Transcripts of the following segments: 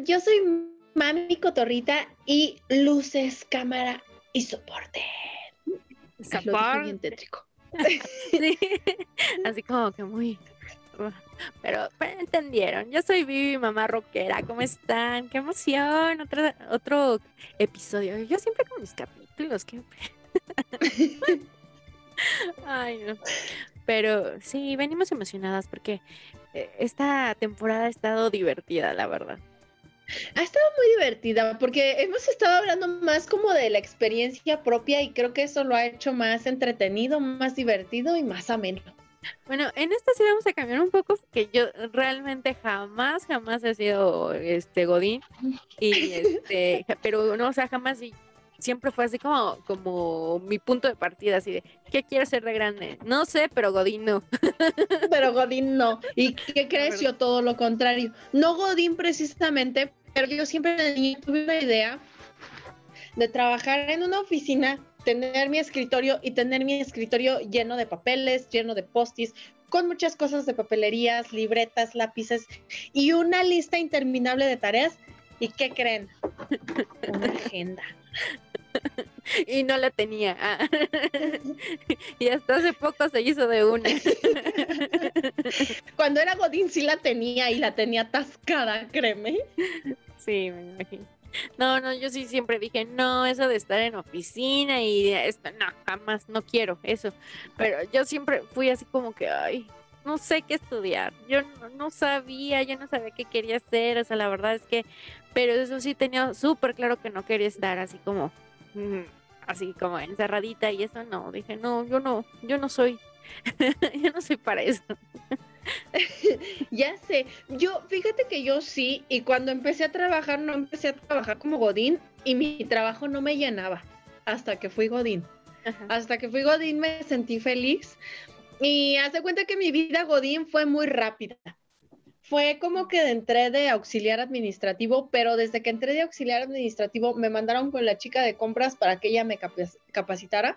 están? Yo soy Mami Cotorrita y luces, cámara y soporte. Soporte. Así como que muy pero, entendieron. Yo soy Vivi, mamá rockera. ¿Cómo están? ¡Qué emoción! Otro, otro episodio. Yo siempre con mis capítulos. Que... Ay, no. Pero sí, venimos emocionadas porque eh, esta temporada ha estado divertida, la verdad. Ha estado muy divertida porque hemos estado hablando más como de la experiencia propia y creo que eso lo ha hecho más entretenido, más divertido y más ameno. Bueno, en esta sí vamos a cambiar un poco porque yo realmente jamás, jamás he sido este Godín y este, pero no, o sea, jamás y siempre fue así como, como mi punto de partida, así de, ¿qué quiero ser de grande? No sé, pero Godín no. Pero Godín no. ¿Y qué crees? Yo todo lo contrario. No Godín precisamente, pero yo siempre tuve una idea de trabajar en una oficina tener mi escritorio y tener mi escritorio lleno de papeles, lleno de postis, con muchas cosas de papelerías, libretas, lápices y una lista interminable de tareas. ¿Y qué creen? Una agenda. Y no la tenía. Ah. y hasta hace poco se hizo de una. Cuando era Godín sí la tenía y la tenía atascada, créeme. Sí, me imagino. No, no, yo sí siempre dije, no, eso de estar en oficina y esto, no, jamás, no quiero eso. Pero yo siempre fui así como que, ay, no sé qué estudiar. Yo no, sabía, yo no sabía qué quería hacer, o sea, la verdad es que, pero eso sí tenía súper claro que no quería estar así como, así como encerradita y eso no, dije, no, yo no, yo no soy, yo no soy para eso. ya sé, yo fíjate que yo sí, y cuando empecé a trabajar, no empecé a trabajar como Godín y mi trabajo no me llenaba hasta que fui Godín. Hasta que fui Godín me sentí feliz y hace cuenta que mi vida Godín fue muy rápida. Fue como que entré de auxiliar administrativo, pero desde que entré de auxiliar administrativo me mandaron con la chica de compras para que ella me capacitara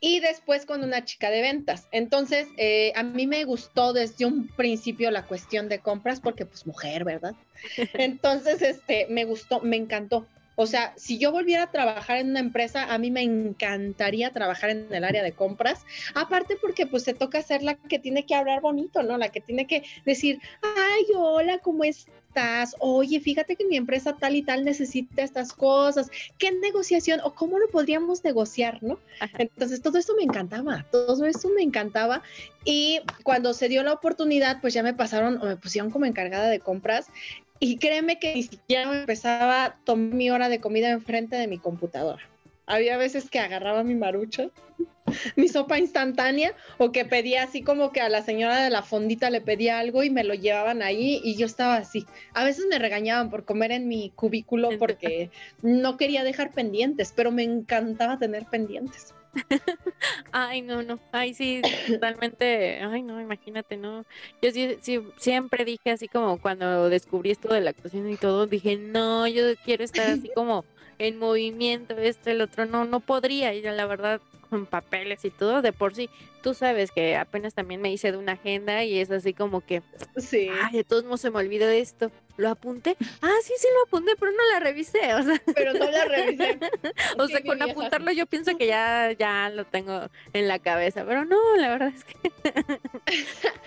y después con una chica de ventas. Entonces, eh, a mí me gustó desde un principio la cuestión de compras porque pues mujer, ¿verdad? Entonces, este, me gustó, me encantó. O sea, si yo volviera a trabajar en una empresa, a mí me encantaría trabajar en el área de compras. Aparte porque pues se toca ser la que tiene que hablar bonito, ¿no? La que tiene que decir, ay, hola, ¿cómo estás? Oye, fíjate que mi empresa tal y tal necesita estas cosas. ¿Qué negociación o cómo lo podríamos negociar, no? Entonces, todo esto me encantaba, todo esto me encantaba. Y cuando se dio la oportunidad, pues ya me pasaron o me pusieron como encargada de compras y créeme que ni siquiera empezaba a tomar mi hora de comida enfrente de mi computadora. Había veces que agarraba mi marucha, mi sopa instantánea, o que pedía así como que a la señora de la fondita le pedía algo y me lo llevaban ahí y yo estaba así. A veces me regañaban por comer en mi cubículo porque no quería dejar pendientes, pero me encantaba tener pendientes. ay, no, no, ay, sí, totalmente, ay, no, imagínate, no. Yo sí, sí, siempre dije así como cuando descubrí esto de la actuación y todo, dije, no, yo quiero estar así como en movimiento, esto, el otro, no, no podría, y la verdad, con papeles y todo, de por sí, tú sabes que apenas también me hice de una agenda y es así como que, sí. ay, de todos modos se me olvidó de esto. ¿Lo apunté? Ah, sí, sí lo apunté, pero no la revisé, o sea. Pero no la revisé. o sea, con apuntarlo yo pienso que ya, ya lo tengo en la cabeza, pero no, la verdad es que.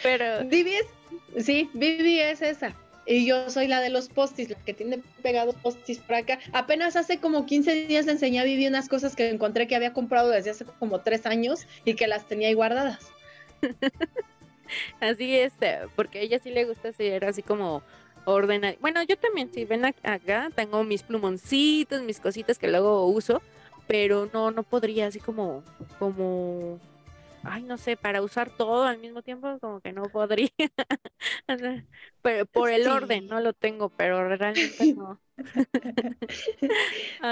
pero. Vivi es, sí, Vivi es esa. Y yo soy la de los postis, la que tiene pegados postis por acá. Apenas hace como 15 días le enseñé a Vivi unas cosas que encontré que había comprado desde hace como tres años y que las tenía ahí guardadas. así es, eh, porque a ella sí le gusta ser así como ordenada. Bueno, yo también, si ven acá, tengo mis plumoncitos, mis cositas que luego uso, pero no, no podría así como, como ay, no sé, para usar todo al mismo tiempo, como que no podría. pero por el orden no lo tengo, pero realmente no.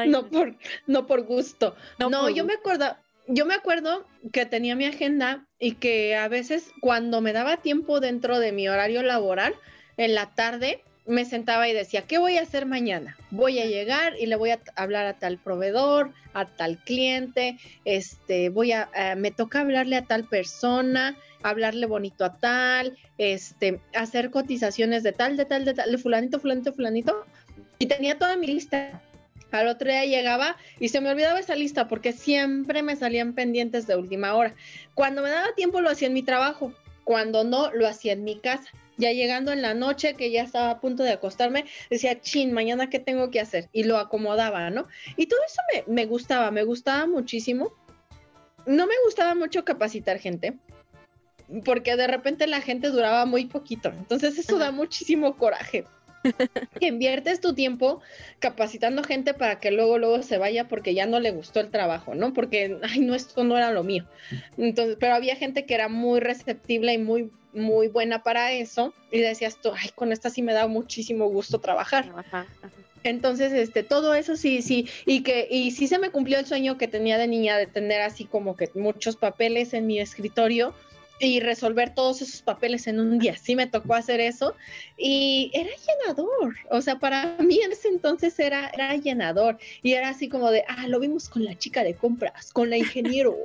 no, por, no por gusto. No, yo me acuerdo, yo me acuerdo que tenía mi agenda y que a veces cuando me daba tiempo dentro de mi horario laboral, en la tarde, me sentaba y decía, ¿qué voy a hacer mañana? Voy a llegar y le voy a hablar a tal proveedor, a tal cliente, este, voy a, eh, me toca hablarle a tal persona, hablarle bonito a tal, este, hacer cotizaciones de tal, de tal, de tal, de fulanito, fulanito, fulanito. Y tenía toda mi lista. Al otro día llegaba y se me olvidaba esa lista porque siempre me salían pendientes de última hora. Cuando me daba tiempo lo hacía en mi trabajo, cuando no lo hacía en mi casa. Ya llegando en la noche, que ya estaba a punto de acostarme, decía, chin, mañana qué tengo que hacer. Y lo acomodaba, ¿no? Y todo eso me, me gustaba, me gustaba muchísimo. No me gustaba mucho capacitar gente, porque de repente la gente duraba muy poquito. Entonces eso da muchísimo coraje. que inviertes tu tiempo capacitando gente para que luego luego se vaya porque ya no le gustó el trabajo, ¿no? Porque ay, no esto no era lo mío. Entonces, pero había gente que era muy receptible y muy muy buena para eso y decías tú, ay, con esta sí me da muchísimo gusto trabajar. Entonces, este, todo eso sí, sí, y que, y sí se me cumplió el sueño que tenía de niña de tener así como que muchos papeles en mi escritorio y resolver todos esos papeles en un día. Sí me tocó hacer eso y era llenador. O sea, para mí en ese entonces era, era llenador y era así como de, ah, lo vimos con la chica de compras, con la ingeniero.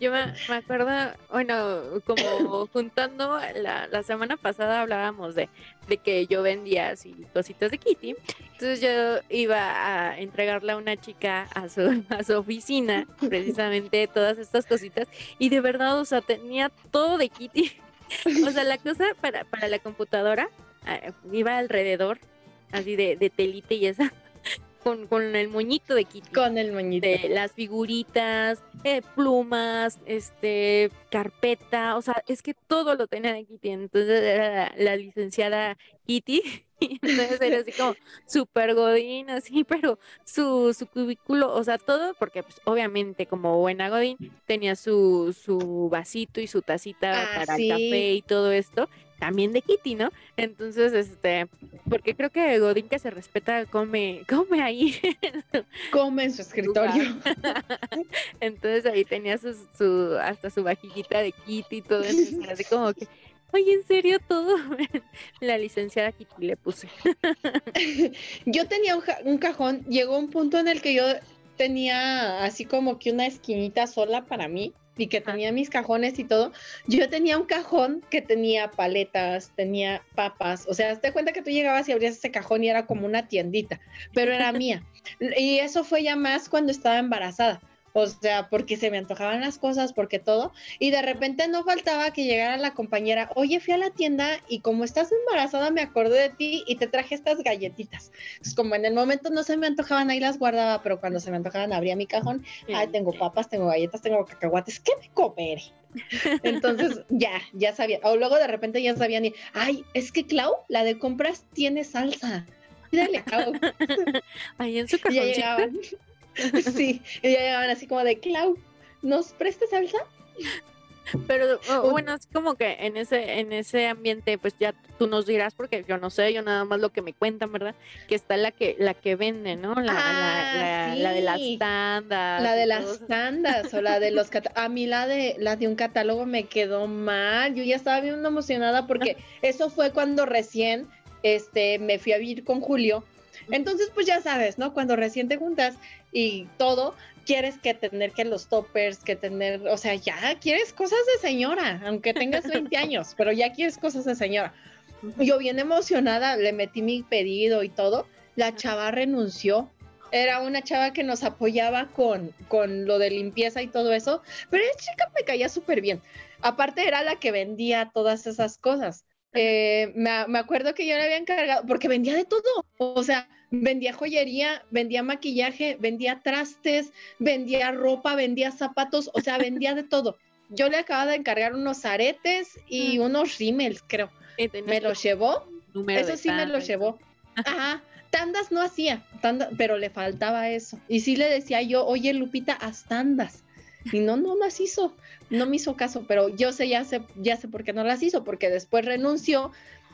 Yo me, acuerdo, bueno, como juntando, la, la, semana pasada hablábamos de, de que yo vendía así cositas de Kitty. Entonces yo iba a entregarle a una chica a su, a su oficina, precisamente todas estas cositas, y de verdad, o sea, tenía todo de Kitty. O sea, la cosa para, para la computadora eh, iba alrededor, así de, de telite y esa con, con, el moñito de Kitty. Con el moñito. De las figuritas, eh, plumas, este, carpeta, o sea, es que todo lo tenía de Kitty. Entonces era la, licenciada Kitty. Entonces era así como súper godín, así, pero su, su cubículo, o sea, todo, porque pues obviamente como buena godín tenía su, su vasito y su tacita ah, para el café y todo esto también de Kitty, ¿no? Entonces, este, porque creo que Godín que se respeta come, come ahí. Come en su escritorio. Entonces ahí tenía su, su, hasta su vajillita de Kitty y todo eso, así como que, oye, en serio todo. La licenciada Kitty le puse. yo tenía un, un cajón, llegó un punto en el que yo tenía así como que una esquinita sola para mí y que tenía mis cajones y todo, yo tenía un cajón que tenía paletas, tenía papas, o sea, te cuenta que tú llegabas y abrías ese cajón y era como una tiendita, pero era mía. Y eso fue ya más cuando estaba embarazada. O sea, porque se me antojaban las cosas, porque todo. Y de repente no faltaba que llegara la compañera, oye, fui a la tienda y como estás embarazada me acordé de ti y te traje estas galletitas. Es como en el momento no se me antojaban, ahí las guardaba, pero cuando se me antojaban abría mi cajón, ay, tengo papas, tengo galletas, tengo cacahuates, ¿qué me comeré? Entonces ya, ya sabía. O luego de repente ya sabían, y, ay, es que Clau, la de compras, tiene salsa. Dale, Clau. Ahí en su cajón. sí, y ya llegaban así como de, Clau, ¿nos prestas salsa? Pero bueno, es como que en ese, en ese ambiente, pues ya tú nos dirás, porque yo no sé, yo nada más lo que me cuentan, ¿verdad? Que está la que, la que vende, ¿no? La, la, la, de las tandas. La de las tandas, o la de los a mí la de la de un catálogo me quedó mal. Yo ya estaba bien emocionada porque eso fue cuando recién este me fui a vivir con Julio. Entonces, pues ya sabes, ¿no? Cuando recién te juntas y todo, quieres que tener que los toppers, que tener, o sea, ya quieres cosas de señora, aunque tengas 20 años, pero ya quieres cosas de señora. Yo bien emocionada, le metí mi pedido y todo, la chava renunció. Era una chava que nos apoyaba con, con lo de limpieza y todo eso, pero esa chica me caía súper bien. Aparte era la que vendía todas esas cosas. Eh, me, me, acuerdo que yo le había encargado, porque vendía de todo, o sea, vendía joyería, vendía maquillaje, vendía trastes, vendía ropa, vendía zapatos, o sea, vendía de todo. Yo le acababa de encargar unos aretes y unos rímels, creo. Me los llevó. Eso sí me los llevó. Ajá. Tandas no hacía, pero le faltaba eso. Y sí le decía yo, oye Lupita, haz tandas. Y no, no las hizo, no me hizo caso, pero yo sé, ya sé, ya sé por qué no las hizo, porque después renunció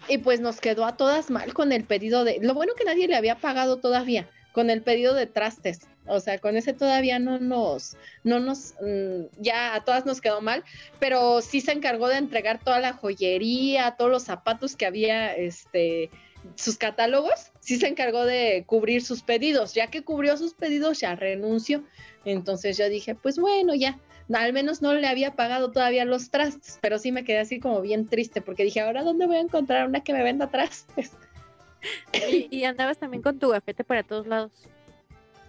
y pues nos quedó a todas mal con el pedido de, lo bueno que nadie le había pagado todavía, con el pedido de trastes. O sea, con ese todavía no nos, no nos, mm, ya a todas nos quedó mal, pero sí se encargó de entregar toda la joyería, todos los zapatos que había, este, sus catálogos, sí se encargó de cubrir sus pedidos. Ya que cubrió sus pedidos, ya renunció. Entonces yo dije, pues bueno, ya, al menos no le había pagado todavía los trastes, pero sí me quedé así como bien triste porque dije, ahora dónde voy a encontrar una que me venda trastes. Y, andabas también con tu gafete para todos lados.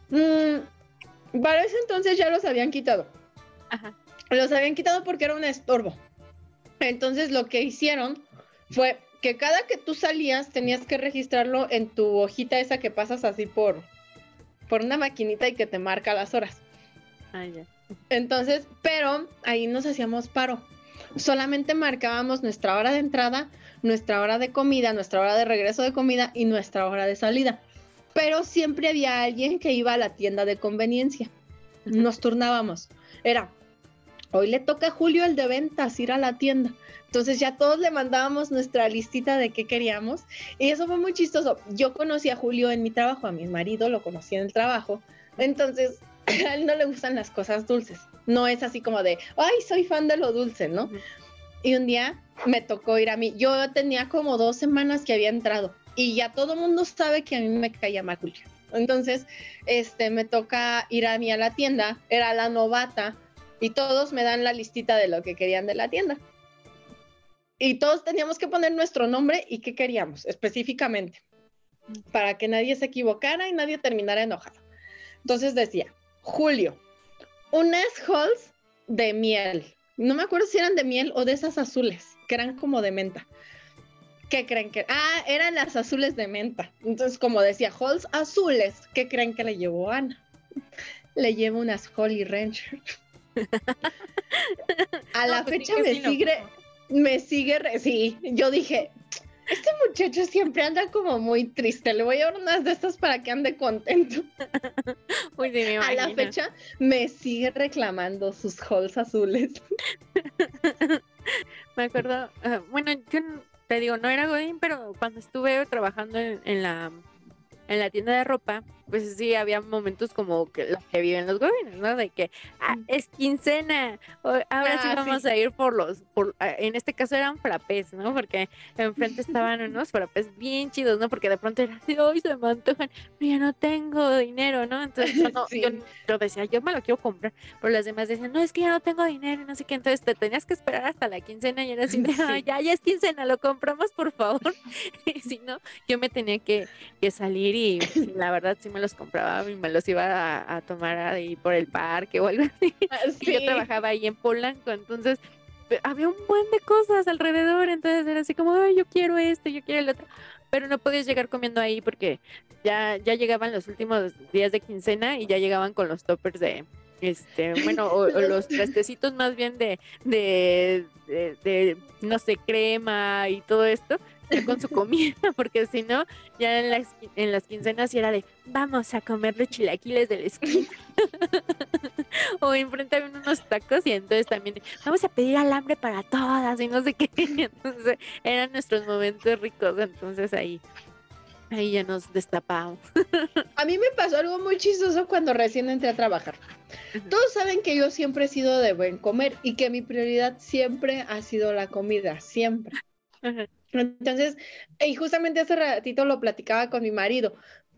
Mm, para ese entonces ya los habían quitado. Ajá. Los habían quitado porque era un estorbo. Entonces lo que hicieron fue que cada que tú salías tenías que registrarlo en tu hojita esa que pasas así por, por una maquinita y que te marca las horas. Ah, ya. Entonces, pero ahí nos hacíamos paro. Solamente marcábamos nuestra hora de entrada, nuestra hora de comida, nuestra hora de regreso de comida y nuestra hora de salida. Pero siempre había alguien que iba a la tienda de conveniencia. Nos turnábamos. Era, hoy le toca a Julio el de ventas ir a la tienda. Entonces ya todos le mandábamos nuestra listita de qué queríamos y eso fue muy chistoso. Yo conocí a Julio en mi trabajo, a mi marido lo conocí en el trabajo. Entonces a él no le gustan las cosas dulces. No es así como de, ay, soy fan de lo dulce, ¿no? Y un día me tocó ir a mí. Yo tenía como dos semanas que había entrado y ya todo el mundo sabe que a mí me caía mal Julio. Entonces, este, me toca ir a mí a la tienda, era la novata y todos me dan la listita de lo que querían de la tienda. Y todos teníamos que poner nuestro nombre y qué queríamos específicamente, para que nadie se equivocara y nadie terminara enojado. Entonces decía, Julio, unas halls de miel. No me acuerdo si eran de miel o de esas azules, que eran como de menta. ¿Qué creen que? Ah, eran las azules de menta. Entonces, como decía, halls azules, ¿qué creen que le llevó Ana? Le llevo unas Holly Rancher. A la pues fecha me sigue, me sigue, sí, yo dije, este muchacho siempre anda como muy triste. Le voy a dar unas de estas para que ande contento. a la fecha me sigue reclamando sus halls azules. me acuerdo, ah, bueno, yo te digo, no era Godín, pero cuando estuve trabajando en la en la tienda de ropa, pues sí, había momentos como que los que viven los gobiernos, ¿no? De que ah, es quincena, ahora sí ah, vamos a ir por los, por, ah, en este caso eran frapes, ¿no? Porque enfrente estaban unos frapes bien chidos, ¿no? Porque de pronto era así, hoy se me antojan, pero ya no tengo dinero, ¿no? Entonces yo, decía, yo me lo quiero comprar, pero las demás decían, no, es que ya no tengo dinero, no sé qué, entonces te tenías que esperar hasta la quincena y era así, ya, ya es quincena, lo compramos, por favor. y si no, yo me tenía que, que salir y la verdad sí me los compraba y me los iba a, tomar ahí por el parque o algo así. Ah, yo trabajaba ahí en Polanco, entonces había un buen de cosas alrededor, entonces era así como, Ay, yo quiero esto, yo quiero el otro, pero no podías llegar comiendo ahí porque ya, ya llegaban los últimos días de quincena y ya llegaban con los toppers de, este, bueno, o, los trastecitos más bien de, de, de, no sé, crema y todo esto, con su comida, porque si no, ya en las, en las quincenas era de, vamos a comer los chilaquiles del esquina. o enfrente había unos tacos y entonces también, vamos a pedir alambre para todas y no sé qué. Entonces eran nuestros momentos ricos, entonces ahí. Ahí ya nos destapamos. a mí me pasó algo muy chistoso cuando recién entré a trabajar. Todos saben que yo siempre he sido de buen comer y que mi prioridad siempre ha sido la comida, siempre. Entonces, y justamente hace ratito lo platicaba con mi marido,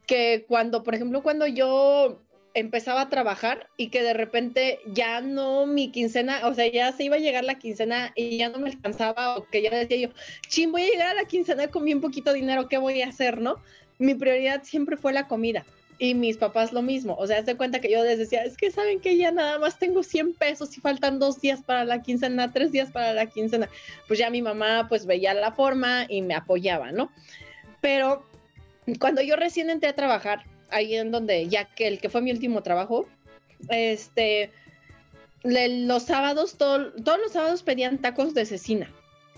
que cuando, por ejemplo, cuando yo empezaba a trabajar y que de repente ya no mi quincena, o sea, ya se iba a llegar la quincena y ya no me alcanzaba, o que ya decía yo, ching, voy a llegar a la quincena con bien poquito dinero, ¿qué voy a hacer, no? Mi prioridad siempre fue la comida. Y mis papás lo mismo. O sea, se cuenta que yo les decía, es que saben que ya nada más tengo 100 pesos y faltan dos días para la quincena, tres días para la quincena. Pues ya mi mamá pues veía la forma y me apoyaba, ¿no? Pero cuando yo recién entré a trabajar, ahí en donde, ya que el que fue mi último trabajo, este, los sábados, todos los sábados pedían tacos de cecina.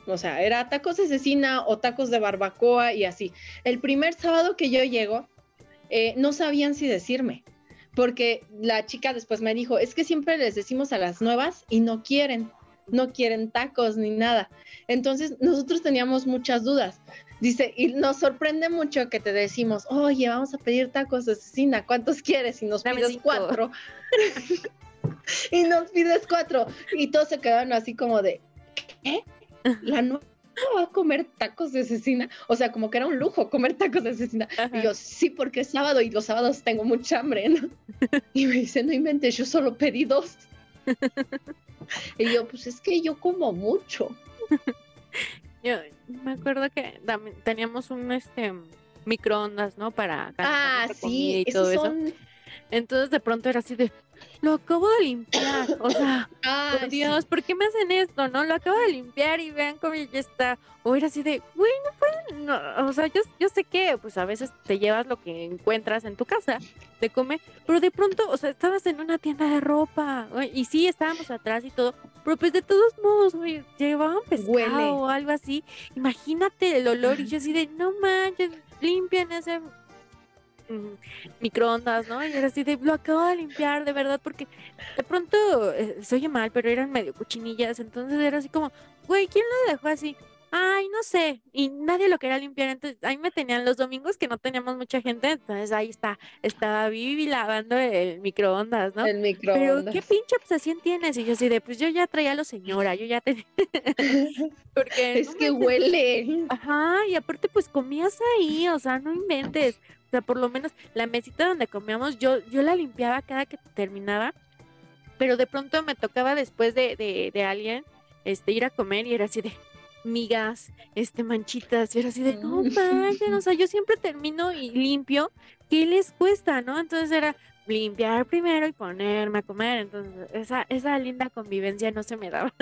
O sea, era tacos de cecina o tacos de barbacoa y así. El primer sábado que yo llego, eh, no sabían si decirme, porque la chica después me dijo, es que siempre les decimos a las nuevas y no quieren. no quieren tacos ni nada. Entonces nosotros teníamos muchas dudas. Dice, y nos sorprende mucho que te decimos, oye, vamos a pedir tacos de cecina, ¿cuántos quieres? Y nos pides cuatro. y nos pides cuatro. Y todos se quedaron así como de, ¿qué? La nueva va a comer tacos de cecina. O sea, como que era un lujo comer tacos de cecina. Y yo, sí, porque es sábado y los sábados tengo mucha hambre, ¿no? Y me dice, no inventes, yo solo pedí dos. y yo, pues es que yo como mucho. Yo me acuerdo que teníamos un este microondas, ¿no? Para ah, sí, y todo eso. Entonces de pronto era así de, lo acabo de limpiar, o sea, por Dios, ¿por qué me hacen esto? No, lo acabo de limpiar y vean cómo ya está. O era así de, güey, no pueden, no, o sea, yo, yo sé que pues a veces te llevas lo que encuentras en tu casa de comer, pero de pronto, o sea, estabas en una tienda de ropa, y sí, estábamos atrás y todo, pero pues de todos modos, güey, llevaban pescado o algo así. Imagínate el olor y yo así de, no manches, limpian ese microondas, ¿no? Y era así de, lo acabo de limpiar, de verdad, porque de pronto eh, se oye mal, pero eran medio cuchinillas, entonces era así como, güey, ¿quién lo dejó así? Ay, no sé, y nadie lo quería limpiar, entonces ahí me tenían los domingos que no teníamos mucha gente, entonces ahí está, estaba Vivi lavando el microondas, ¿no? El microondas. Pero qué pinche obsesión tienes, y yo así de, pues yo ya traía a lo señora, yo ya tenía... porque... Es que huele. Ajá, y aparte pues comías ahí, o sea, no inventes, sea, por lo menos la mesita donde comíamos, yo, yo la limpiaba cada que terminaba, pero de pronto me tocaba después de, de, de alguien este, ir a comer y era así de migas, este, manchitas, y era así de, no mm. manches, o sea, yo siempre termino y limpio, ¿qué les cuesta, no? Entonces era limpiar primero y ponerme a comer, entonces esa, esa linda convivencia no se me daba.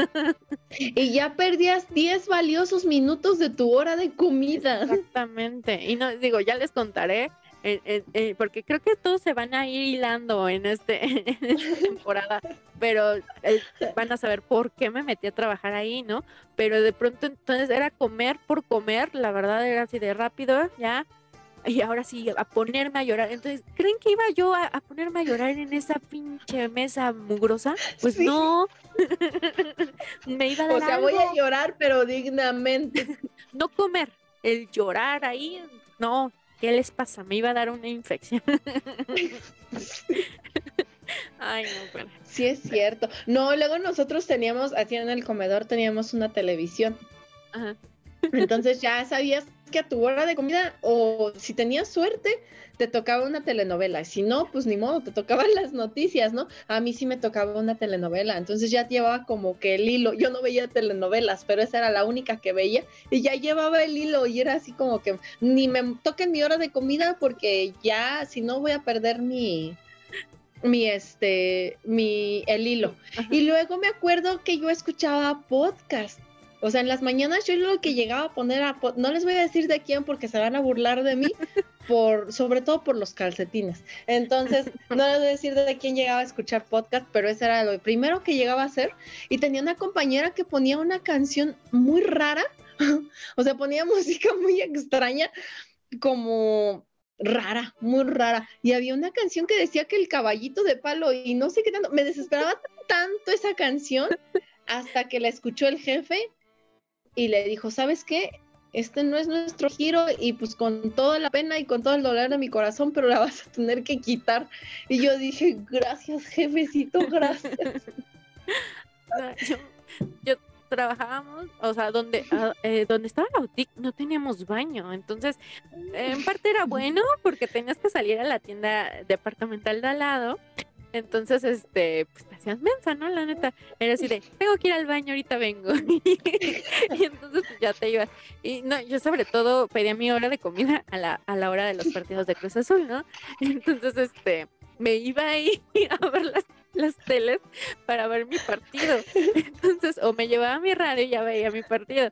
y ya perdías 10 valiosos minutos de tu hora de comida. Exactamente, y no, digo, ya les contaré porque creo que todos se van a ir hilando en, este, esta temporada, pero eh, van a saber por qué me metí a trabajar ahí, ¿no? Pero de pronto entonces era comer por comer, la verdad era así de rápido, ya, y ahora sí, a ponerme a llorar. Entonces, ¿creen que iba yo a, ponerme a llorar en esa pinche mesa mugrosa? Pues no. me iba a dar O sea, voy a llorar, pero dignamente. no comer, el llorar ahí, no, ¿Qué les pasa? Me iba a dar una infección. Ay, no, bueno. Sí, es cierto. No, luego nosotros teníamos, así en el comedor teníamos una televisión. Ajá. Entonces ya sabías que a tu hora de comida, o si tenías suerte, te tocaba una telenovela. Si no, pues ni modo, te tocaban las noticias, ¿no? A mí sí me tocaba una telenovela. Entonces ya llevaba como que el hilo. Yo no veía telenovelas, pero esa era la única que veía. Y ya llevaba el hilo y era así como que ni me toquen mi hora de comida porque ya, si no, voy a perder mi, mi este mi el hilo y luego me acuerdo que yo escuchaba podcast o sea, en las mañanas yo lo que llegaba a poner a... No les voy a decir de quién porque se van a burlar de mí, por, sobre todo por los calcetines. Entonces, no les voy a decir de quién llegaba a escuchar podcast, pero ese era lo primero que llegaba a hacer. Y tenía una compañera que ponía una canción muy rara, o sea, ponía música muy extraña, como rara, muy rara. Y había una canción que decía que el caballito de palo y no sé qué tanto, me desesperaba tanto esa canción hasta que la escuchó el jefe y le dijo, ¿sabes qué? Este no es nuestro giro y pues con toda la pena y con todo el dolor de mi corazón, pero la vas a tener que quitar. Y yo dije, gracias jefecito, gracias. yo, trabajábamos, o sea, donde, ah, eh, donde estaba la boutique no teníamos baño, entonces en parte era bueno porque tenías que salir a la tienda departamental de al lado entonces, este, pues te hacías mensa, ¿no? La neta. Era así de, tengo que ir al baño, ahorita vengo. y entonces pues, ya te ibas. Y no, yo sobre todo pedía mi hora de comida a la, a la hora de los partidos de Cruz Azul, ¿no? Entonces, este, me iba ahí a ver las, las teles para ver mi partido. Entonces, o me llevaba mi radio y ya veía mi partido.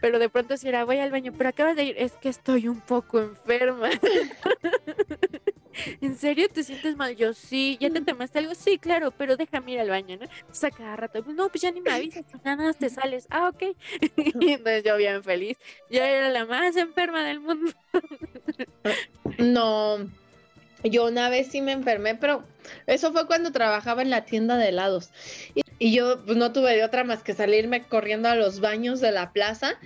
Pero de pronto si era, voy al baño, pero acabas de ir, es que estoy un poco enferma. ¿En serio te sientes mal? Yo sí, ¿ya te tomaste algo? Sí, claro, pero déjame ir al baño, ¿no? Entonces cada rato, no, pues ya ni me avisas, nada te sales. Ah, ok. entonces yo bien feliz. Yo era la más enferma del mundo. no, yo una vez sí me enfermé, pero eso fue cuando trabajaba en la tienda de helados. Y yo pues, no tuve de otra más que salirme corriendo a los baños de la plaza.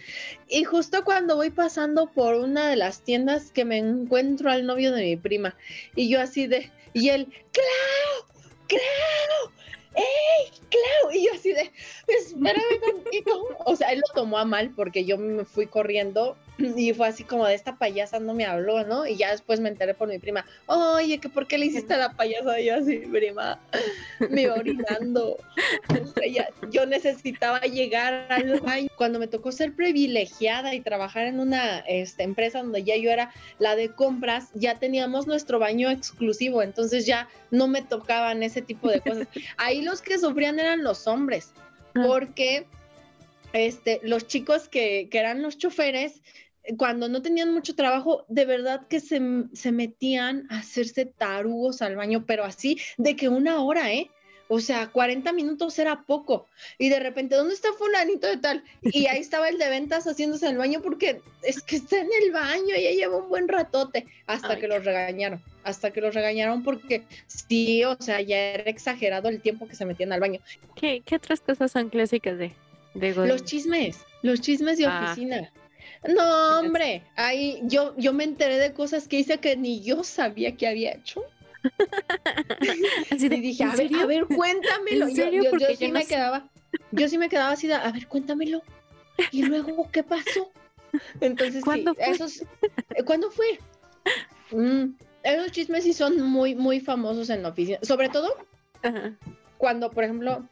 Y justo cuando voy pasando por una de las tiendas que me encuentro al novio de mi prima. Y yo así de, y él, Clau, Clau, ¡Ey, Clau! Y yo así de, espérame tantito. O sea, él lo tomó a mal porque yo me fui corriendo y fue así como de esta payasa no me habló, ¿no? Y ya después me enteré por mi prima, oye, que por qué le hiciste a la payasa? Y yo así, prima, me iba orinando. yo necesitaba llegar al baño. Cuando me tocó ser privilegiada y trabajar en una este, empresa donde ya yo era la de compras, ya teníamos nuestro baño exclusivo, entonces ya no me tocaban ese tipo de cosas. Ahí los que sufrían eran los hombres, ah. porque este, los chicos que, que eran los choferes, cuando no tenían mucho trabajo, de verdad que se, se, metían a hacerse tarugos al baño, pero así de que una hora, ¿eh? O sea, 40 minutos era poco. Y de repente, ¿dónde está fulanito de tal? Y ahí estaba el de ventas haciéndose el baño porque es que está en el baño, ya lleva un buen ratote, hasta que los regañaron. Hasta que los regañaron porque sí, o sea, ya era exagerado el tiempo que se metían al baño. ¿Qué, qué otras cosas son clásicas de, de Los chismes, los chismes de ah. oficina. No, hombre, ahí yo, yo me enteré de cosas que hice que ni yo sabía que había hecho. y dije, a ver, a ver, cuéntamelo. Yo, sí me quedaba, yo sí me quedaba así, a ver, cuéntamelo. Y luego, ¿qué pasó? Entonces, ¿cuándo fue? Esos, eh, ¿cuándo fue? Mm, esos chismes sí son muy, muy famosos en la oficina. Sobre todo cuando, por ejemplo,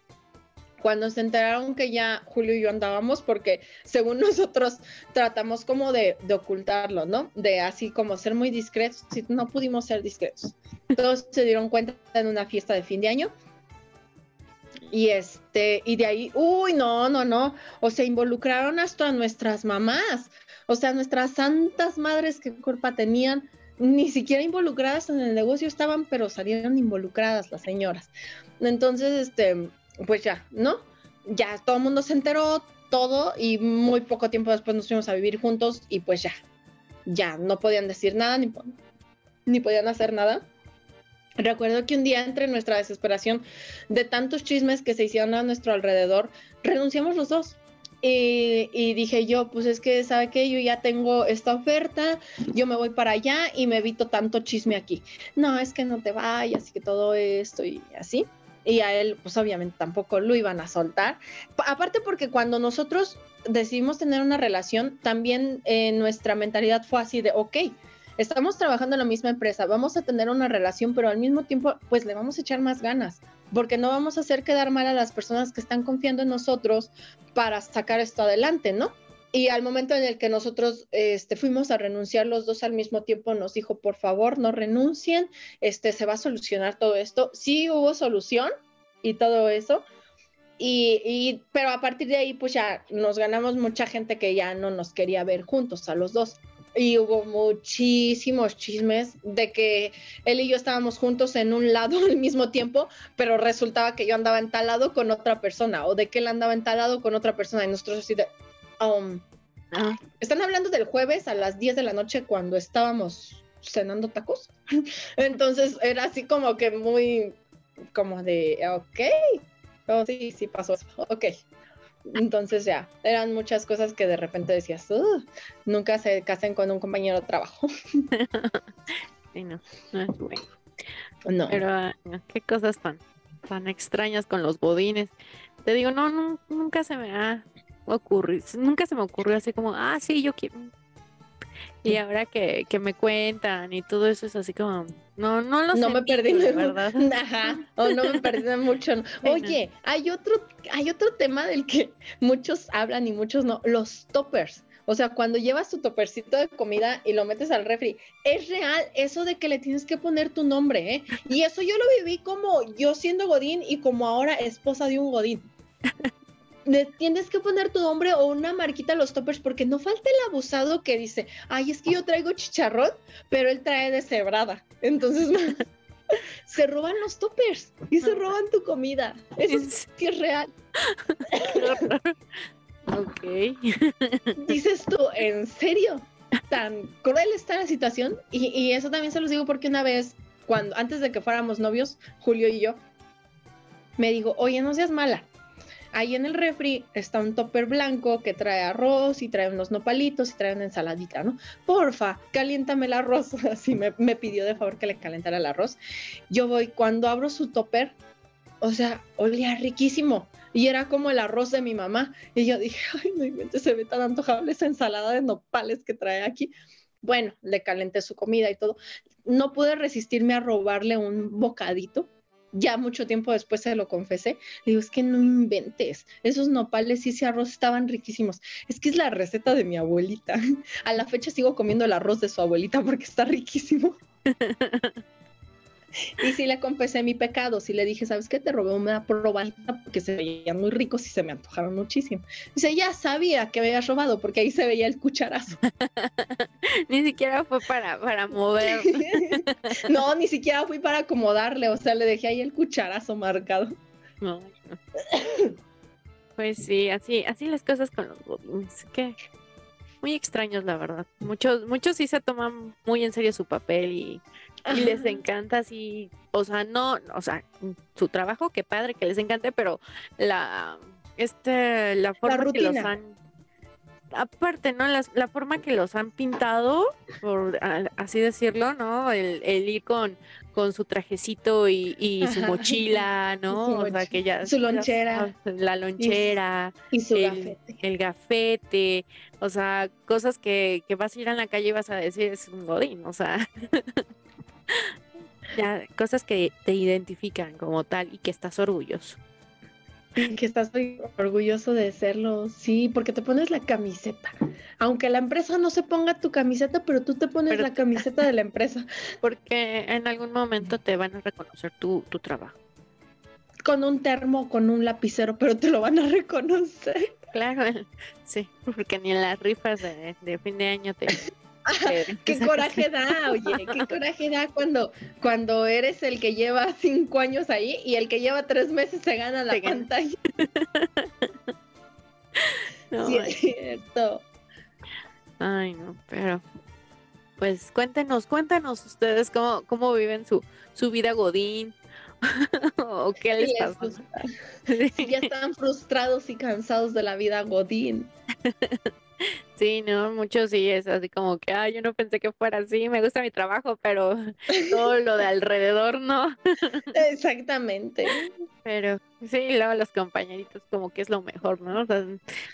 cuando se enteraron que ya Julio y yo andábamos, porque según nosotros tratamos como de, ocultarlo, ¿no? De así como ser muy discretos, no pudimos ser discretos. Todos se dieron cuenta en una fiesta de fin de año. Y este, y de ahí, uy, no, no, no. O sea, involucraron hasta nuestras mamás. O sea, nuestras santas madres, qué culpa tenían. Ni siquiera involucradas en el negocio estaban, pero salieron involucradas las señoras. Entonces, este, pues ya, ¿no? Ya todo el mundo se enteró, todo, y muy poco tiempo después nos fuimos a vivir juntos y pues ya, ya, no podían decir nada ni, ni podían hacer nada. Recuerdo que un día entre nuestra desesperación de tantos chismes que se hicieron a nuestro alrededor, renunciamos los dos. Y, y, dije yo, pues es que, ¿sabe qué? Yo ya tengo esta oferta, yo me voy para allá y me evito tanto chisme aquí. No, es que no te vayas y que todo esto y así y a él pues obviamente tampoco lo iban a soltar. Aparte porque cuando nosotros decidimos tener una relación, también eh, nuestra mentalidad fue así de, ok, estamos trabajando en la misma empresa, vamos a tener una relación, pero al mismo tiempo pues le vamos a echar más ganas, porque no vamos a hacer quedar mal a las personas que están confiando en nosotros para sacar esto adelante, ¿no? Y al momento en el que nosotros este, fuimos a renunciar los dos al mismo tiempo, nos dijo, por favor, no renuncien, este, se va a solucionar todo esto. Sí hubo solución y todo eso. Y, y, pero a partir de ahí, pues ya nos ganamos mucha gente que ya no nos quería ver juntos a los dos. Y hubo muchísimos chismes de que él y yo estábamos juntos en un lado al mismo tiempo, pero resultaba que yo andaba en tal lado con otra persona, o de que él andaba en tal lado con otra persona, y nosotros así de, Um, ah. Están hablando del jueves a las 10 de la noche cuando estábamos cenando tacos. Entonces era así como que muy, como de, ok, oh, sí, sí pasó eso, ok. Entonces ya, eran muchas cosas que de repente decías, nunca se casen con un compañero de trabajo. sí, no, no es bueno. No. Pero, ah, qué cosas tan, tan extrañas con los bodines. Te digo, no, no nunca se me ha ocurrió, nunca se me ocurrió así como, ah, sí, yo quiero. Y ahora que, que me cuentan y todo eso es así como, no, no lo sé. No me perdí, de verdad. Ajá, o no me perdí mucho. Oye, hay otro, hay otro tema del que muchos hablan y muchos no, los toppers. O sea, cuando llevas tu topercito de comida y lo metes al refri, es real eso de que le tienes que poner tu nombre, ¿eh? Y eso yo lo viví como yo siendo Godín y como ahora esposa de un Godín tienes que poner tu nombre o una marquita a los toppers porque no falta el abusado que dice, ay, es que yo traigo chicharrón, pero él trae de cebrada. Entonces se roban los toppers y se roban tu comida. Eso sí es real. ok. Dices tú, ¿en serio? Tan cruel está la situación. Y, y eso también se los digo porque una vez, cuando antes de que fuéramos novios, Julio y yo, me dijo, oye, no seas mala ahí en el refri está un topper blanco que trae arroz y trae unos nopalitos y trae una ensaladita, ¿no? Porfa, caliéntame el arroz. Así me, pidió de favor que le calentara el arroz. Yo voy, cuando abro su topper, o sea, olía riquísimo. Y era como el arroz de mi mamá. Y yo dije, ay, no inventes, se ve tan antojable esa ensalada de nopales que trae aquí. Bueno, le calenté su comida y todo. No pude resistirme a robarle un bocadito. Ya mucho tiempo después se lo confesé. Le digo, es que no inventes. Esos nopales y ese arroz estaban riquísimos. Es que es la receta de mi abuelita. A la fecha sigo comiendo el arroz de su abuelita porque está riquísimo. Y sí le confesé mi pecado, sí le dije, ¿sabes qué? Te robé una probadita porque se veían muy ricos y se me antojaron muchísimo. Dice, ya sabía que habías robado porque ahí se veía el cucharazo. ni siquiera fue para, para mover. no, ni siquiera fui para acomodarle, o sea, le dejé ahí el cucharazo marcado. No. Pues sí, así, así las cosas con los godines, que muy extraños la verdad. Muchos, muchos sí se toman muy en serio su papel y y les encanta así, o sea, no, o sea, su trabajo, qué padre que les encante, pero la, este, la forma que los han, aparte, ¿no? La, la, forma que los han pintado, por así decirlo, ¿no? El, el ir con, con su trajecito y, y su mochila, ¿no? o sea, que ya... Su lonchera. La lonchera. Y, su el, gafete. El gafete. O sea, cosas que, que vas a ir a la calle y vas a decir, es un godín, o sea... ya, cosas que te identifican como tal y que estás orgulloso. Que estás orgulloso de serlo, sí, porque te pones la camiseta. Aunque la empresa no se ponga tu camiseta, pero tú te pones la camiseta de la empresa. Porque en algún momento te van a reconocer tu, tu trabajo. Con un termo, con un lapicero, pero te lo van a reconocer. Claro, sí, porque ni en las rifas de, de fin de año te, qué coraje da, oye, qué coraje da cuando, cuando eres el que lleva cinco años ahí y el que lleva tres meses se gana la pantalla. no, sí, es cierto. Ay, no, pero pues cuéntenos, cuéntenos ustedes cómo, cómo viven su, su vida Godín. o qué les, pasa. Si ya están frustrados y cansados de la vida Godín. Sí, no, muchos sí es así como que, ah, yo no pensé que fuera así, me gusta mi trabajo, pero todo lo de alrededor no. Exactamente. Pero sí, luego los compañeritos como que es lo mejor, ¿no? O sea,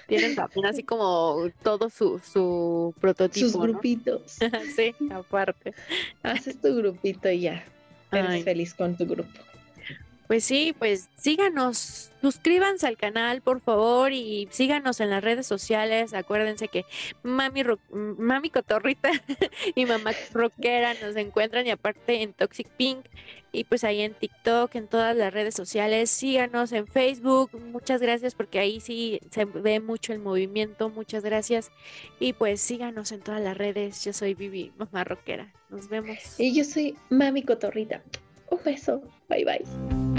tienen también así como todo su, su prototipo. Sus grupitos. sí, aparte. Haces tu grupito y ya. Eres feliz con tu grupo. Pues sí, pues síganos, suscríbanse al canal, por favor, y síganos en las redes sociales. Acuérdense que Mami, Mami Cotorrita y Mamá Rockera nos encuentran y aparte en Toxic Pink y pues ahí en TikTok, en todas las redes sociales. Síganos en Facebook. Muchas gracias porque ahí sí se ve mucho el movimiento. Muchas gracias. Y pues síganos en todas las redes. Yo soy Vivi, Mamá Rockera. Nos vemos. Y yo soy Mami Cotorrita. Un beso. Bye bye.